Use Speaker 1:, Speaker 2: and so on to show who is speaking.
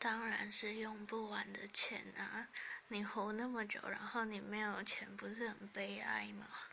Speaker 1: 当然是用不完的钱啊你活那么久然后你没有钱不是很悲哀吗？